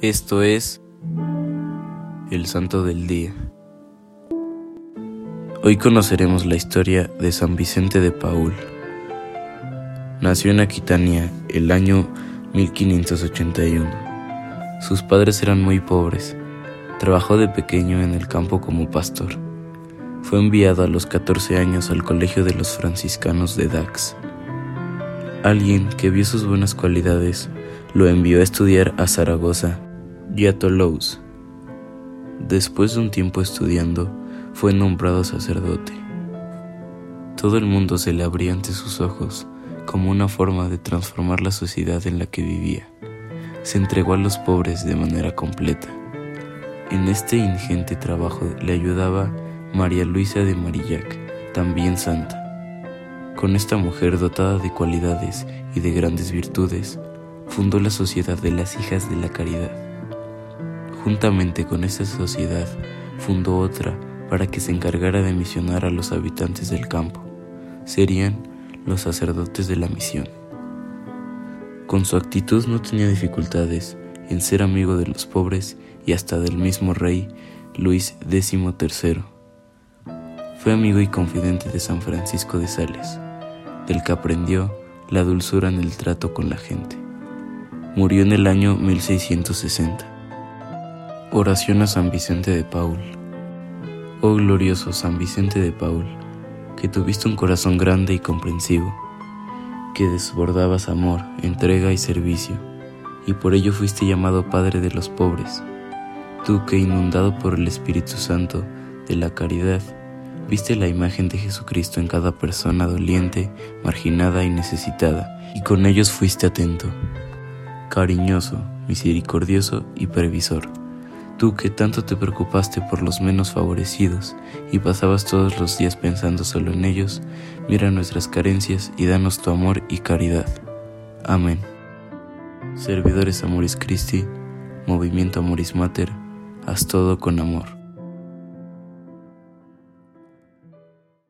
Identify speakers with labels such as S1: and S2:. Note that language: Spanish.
S1: Esto es el Santo del Día. Hoy conoceremos la historia de San Vicente de Paul. Nació en Aquitania el año 1581. Sus padres eran muy pobres. Trabajó de pequeño en el campo como pastor. Fue enviado a los 14 años al colegio de los franciscanos de Dax. Alguien que vio sus buenas cualidades lo envió a estudiar a Zaragoza y a Toulouse. Después de un tiempo estudiando, fue nombrado sacerdote. Todo el mundo se le abría ante sus ojos como una forma de transformar la sociedad en la que vivía. Se entregó a los pobres de manera completa. En este ingente trabajo le ayudaba María Luisa de Marillac, también santa. Con esta mujer dotada de cualidades y de grandes virtudes, fundó la Sociedad de las Hijas de la Caridad. Juntamente con esta sociedad, fundó otra para que se encargara de misionar a los habitantes del campo. Serían los sacerdotes de la misión. Con su actitud no tenía dificultades en ser amigo de los pobres y hasta del mismo rey Luis XIII. Fue amigo y confidente de San Francisco de Sales, del que aprendió la dulzura en el trato con la gente. Murió en el año 1660. Oración a San Vicente de Paul. Oh glorioso San Vicente de Paul, que tuviste un corazón grande y comprensivo, que desbordabas amor, entrega y servicio, y por ello fuiste llamado Padre de los pobres. Tú que inundado por el Espíritu Santo de la caridad, Viste la imagen de Jesucristo en cada persona doliente, marginada y necesitada, y con ellos fuiste atento, cariñoso, misericordioso y previsor. Tú que tanto te preocupaste por los menos favorecidos y pasabas todos los días pensando solo en ellos, mira nuestras carencias y danos tu amor y caridad. Amén. Servidores Amoris Christi, Movimiento Amoris Mater, haz todo con amor.